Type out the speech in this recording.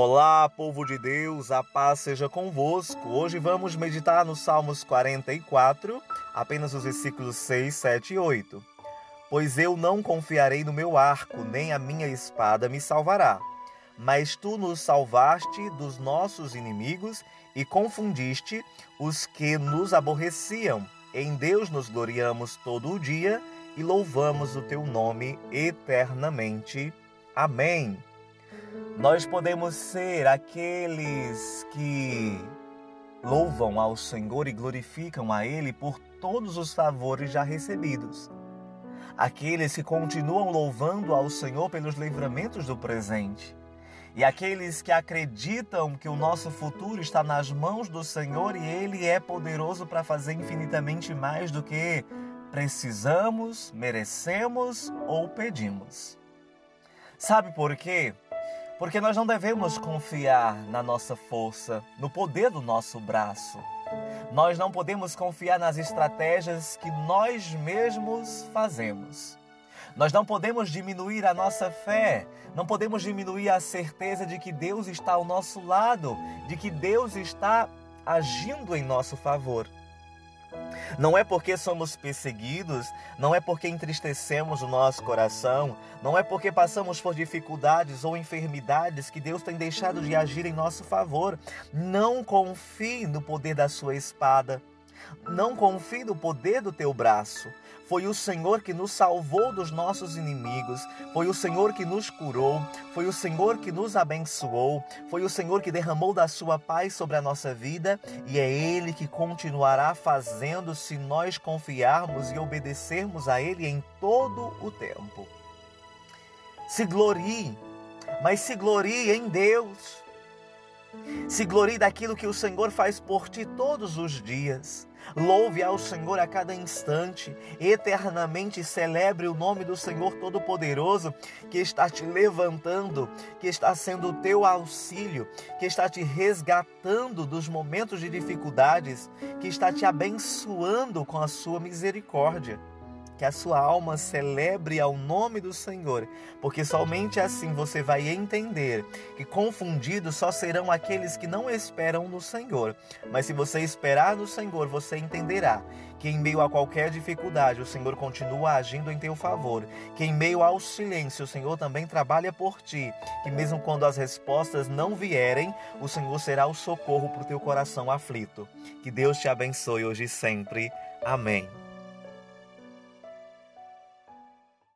Olá, povo de Deus, a paz seja convosco. Hoje vamos meditar nos Salmos 44, apenas os versículos 6, 7 e 8. Pois eu não confiarei no meu arco, nem a minha espada me salvará. Mas tu nos salvaste dos nossos inimigos e confundiste os que nos aborreciam. Em Deus nos gloriamos todo o dia e louvamos o teu nome eternamente. Amém. Nós podemos ser aqueles que louvam ao Senhor e glorificam a Ele por todos os favores já recebidos. Aqueles que continuam louvando ao Senhor pelos livramentos do presente. E aqueles que acreditam que o nosso futuro está nas mãos do Senhor e Ele é poderoso para fazer infinitamente mais do que precisamos, merecemos ou pedimos. Sabe por quê? Porque nós não devemos confiar na nossa força, no poder do nosso braço. Nós não podemos confiar nas estratégias que nós mesmos fazemos. Nós não podemos diminuir a nossa fé, não podemos diminuir a certeza de que Deus está ao nosso lado, de que Deus está agindo em nosso favor. Não é porque somos perseguidos, não é porque entristecemos o nosso coração, não é porque passamos por dificuldades ou enfermidades que Deus tem deixado de agir em nosso favor. Não confie no poder da sua espada. Não confie no poder do teu braço. Foi o Senhor que nos salvou dos nossos inimigos, foi o Senhor que nos curou, foi o Senhor que nos abençoou, foi o Senhor que derramou da sua paz sobre a nossa vida e é Ele que continuará fazendo se nós confiarmos e obedecermos a Ele em todo o tempo. Se glorie, mas se glorie em Deus. Se glorie daquilo que o Senhor faz por ti todos os dias. Louve ao Senhor a cada instante, eternamente celebre o nome do Senhor Todo-Poderoso, que está te levantando, que está sendo o teu auxílio, que está te resgatando dos momentos de dificuldades, que está te abençoando com a sua misericórdia que a sua alma celebre ao nome do Senhor, porque somente assim você vai entender que confundidos só serão aqueles que não esperam no Senhor. Mas se você esperar no Senhor, você entenderá que em meio a qualquer dificuldade o Senhor continua agindo em teu favor, que em meio ao silêncio o Senhor também trabalha por ti, que mesmo quando as respostas não vierem, o Senhor será o socorro para o teu coração aflito. Que Deus te abençoe hoje e sempre. Amém.